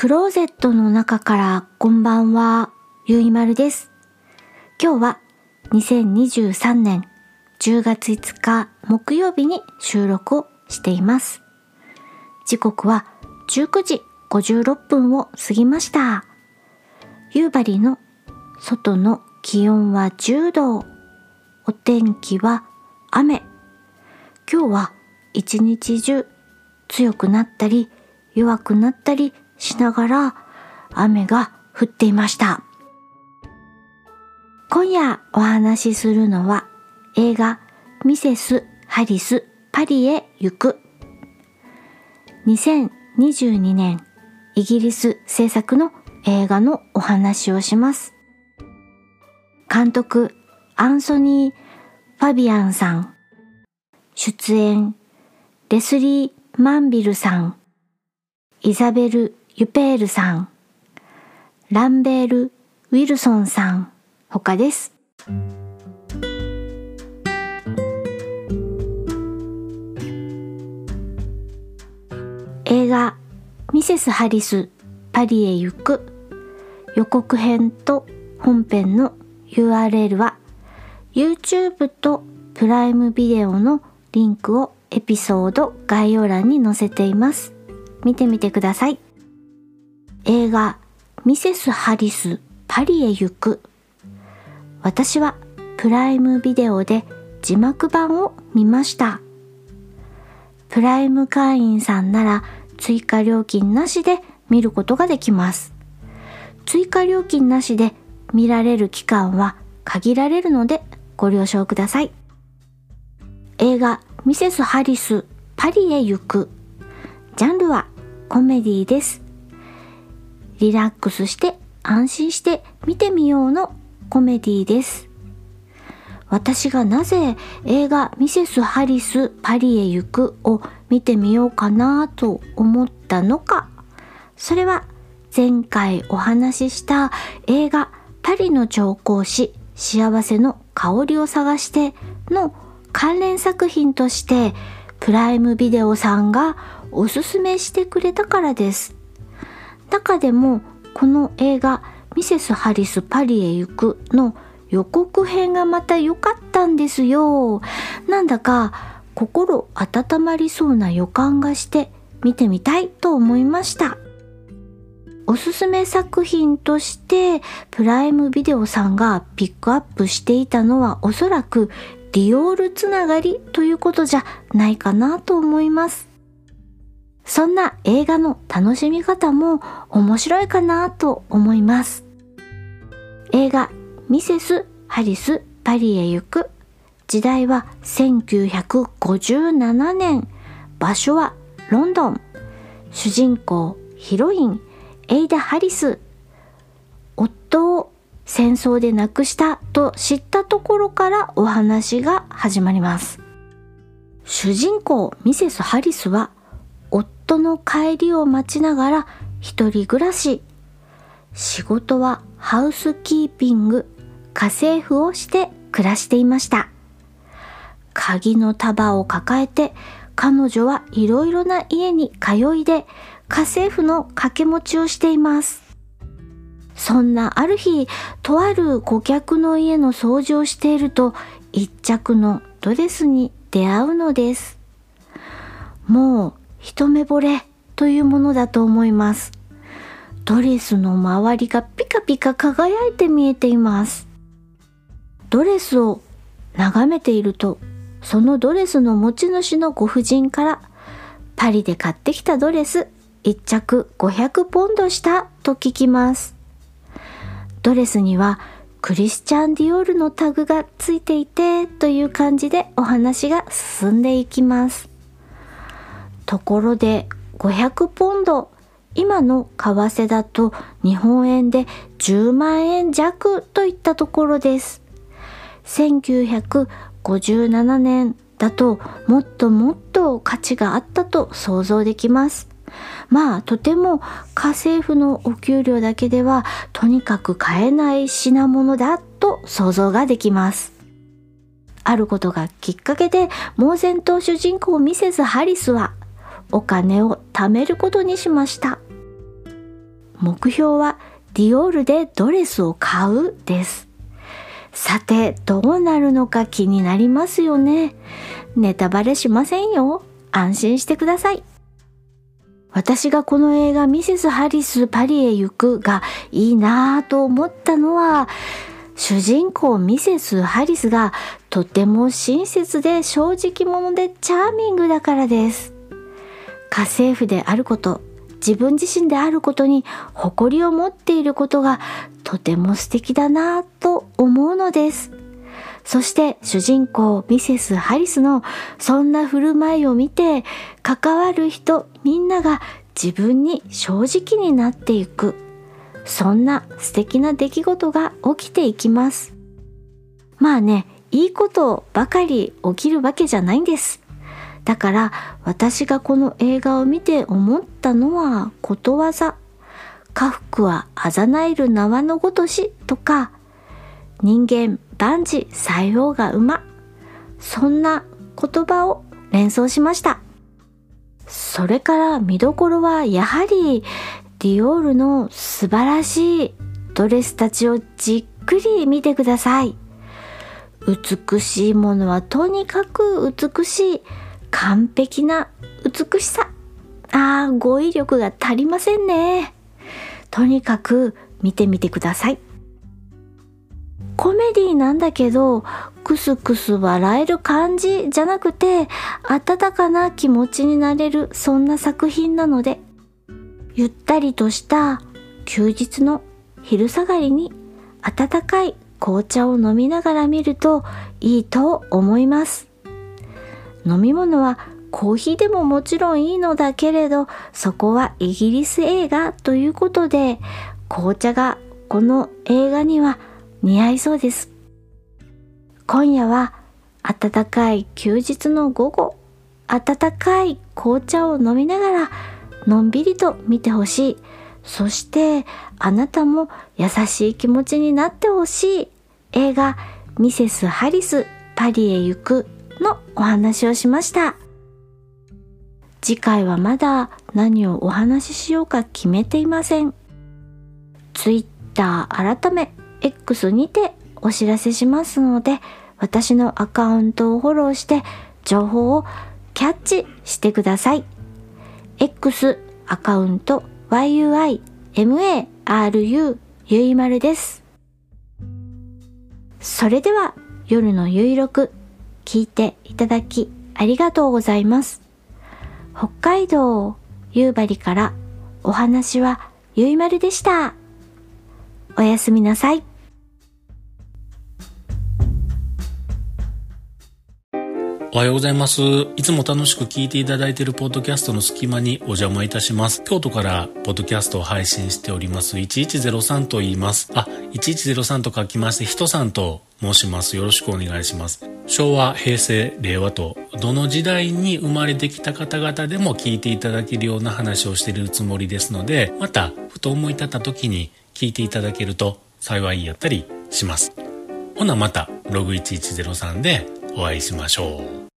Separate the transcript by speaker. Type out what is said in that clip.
Speaker 1: クローゼットの中からこんばんは、ゆいまるです。今日は2023年10月5日木曜日に収録をしています。時刻は19時56分を過ぎました。夕張の外の気温は10度。お天気は雨。今日は一日中強くなったり弱くなったりしながら雨が降っていました。今夜お話しするのは映画ミセス・ハリス・パリへ行く2022年イギリス制作の映画のお話をします。監督アンソニー・ファビアンさん出演レスリー・マンビルさんイザベル・ユペールさんランベール・ウィルソンさん他です。映画ミセス・ハリスパリへ行く予告編と本編の URL は YouTube とプライムビデオのリンクをエピソード概要欄に載せています。見てみてください。映画ミセス・ハリスパリへ行く私はプライムビデオで字幕版を見ました。プライム会員さんなら追加料金なしで見ることができます。追加料金なしで見られる期間は限られるのでご了承ください。映画ミセス・ハリスパリへ行く。ジャンルはコメディです。リラックスして安心して見てみようのコメディです。私がなぜ映画ミセス・ハリス・パリへ行くを見てみようかなと思ったのかそれは前回お話しした映画パリの調香師幸せの香りを探しての関連作品としてプライムビデオさんがおすすめしてくれたからです。中でもこの映画ミセス・ハリス・パリへ行くの予告編がまた良かったんですよ。なんだか心温まりそうな予感がして見てみたいと思いました。おすすめ作品としてプライムビデオさんがピックアップしていたのはおそらくディオールつながりということじゃないかなと思います。そんな映画の楽しみ方も面白いかなと思います。映画ミセス・ハリス・パリへ行く。時代は1957年。場所はロンドン。主人公ヒロインエイダ・ハリス。夫を戦争で亡くしたと知ったところからお話が始まります。主人公ミセス・ハリスは夫の帰りを待ちながら一人暮らし仕事はハウスキーピング家政婦をして暮らしていました。鍵の束を抱えて彼女はいろいろな家に通いで家政婦の掛け持ちをしています。そんなある日、とある顧客の家の掃除をしていると一着のドレスに出会うのです。もう一目惚れというものだと思います。ドレスの周りがピカピカ輝いて見えています。ドレスを眺めているとそのドレスの持ち主のご婦人からパリで買ってきたドレス1着500ポンドしたと聞きます。ドレスにはクリスチャン・ディオールのタグがついていてという感じでお話が進んでいきます。ところで500ポンド今の為替だと日本円で10万円弱といったところです。1957年だともっともっと価値があったと想像できます。まあとても家政婦のお給料だけではとにかく買えない品物だと想像ができます。あることがきっかけで猛然と主人公ミセス・ハリスはお金を貯めることにしました。目標はディオールでドレスを買うです。さて、どうなるのか気になりますよね。ネタバレしませんよ。安心してください。私がこの映画ミセス・ハリス・パリへ行くがいいなぁと思ったのは、主人公ミセス・ハリスがとても親切で正直者でチャーミングだからです。家政婦であること、自分自身であることに誇りを持っていることがとても素敵だなぁと思うのです。そして主人公ミセス・ハリスのそんな振る舞いを見て関わる人みんなが自分に正直になっていく。そんな素敵な出来事が起きていきます。まあねいいことばかり起きるわけじゃないんです。だから私がこの映画を見て思ったのはことわざ。家福はあざなえる縄のごとしとか。人間万事採用が馬。そんな言葉を連想しました。それから見どころはやはりディオールの素晴らしいドレスたちをじっくり見てください。美しいものはとにかく美しい。完璧な美しさ。ああ語彙力が足りませんね。とにかく見てみてください。コメディなんだけどクスクス笑える感じじゃなくて温かな気持ちになれるそんな作品なのでゆったりとした休日の昼下がりに温かい紅茶を飲みながら見るといいと思います。飲み物はコーヒーでももちろんいいのだけれどそこはイギリス映画ということで紅茶がこの映画には似合いそうです。今夜は暖かい休日の午後、暖かい紅茶を飲みながらのんびりと見てほしい。そしてあなたも優しい気持ちになってほしい映画ミセス・ハリスパリへ行くのお話をしました。次回はまだ何をお話ししようか決めていません。Twitter 改め X にてお知らせしますので、私のアカウントをフォローして情報をキャッチしてください。X アカウント yuimaru ゆいまるです。それでは夜のゆいろく聞いていただきありがとうございます。北海道夕張からお話はゆいまるでした。おやすみなさい。
Speaker 2: おはようございます。いつも楽しく聞いていただいているポッドキャストの隙間にお邪魔いたします。京都からポッドキャストを配信しております。1103と言います。あ、1103と書きまして、人さんと申します。よろしくお願いします。昭和、平成、令和と、どの時代に生まれてきた方々でも聞いていただけるような話をしているつもりですので、また、ふと思い立った時に聞いていただけると幸いやったりします。ほなまた、ログ1103でお会いしましょう。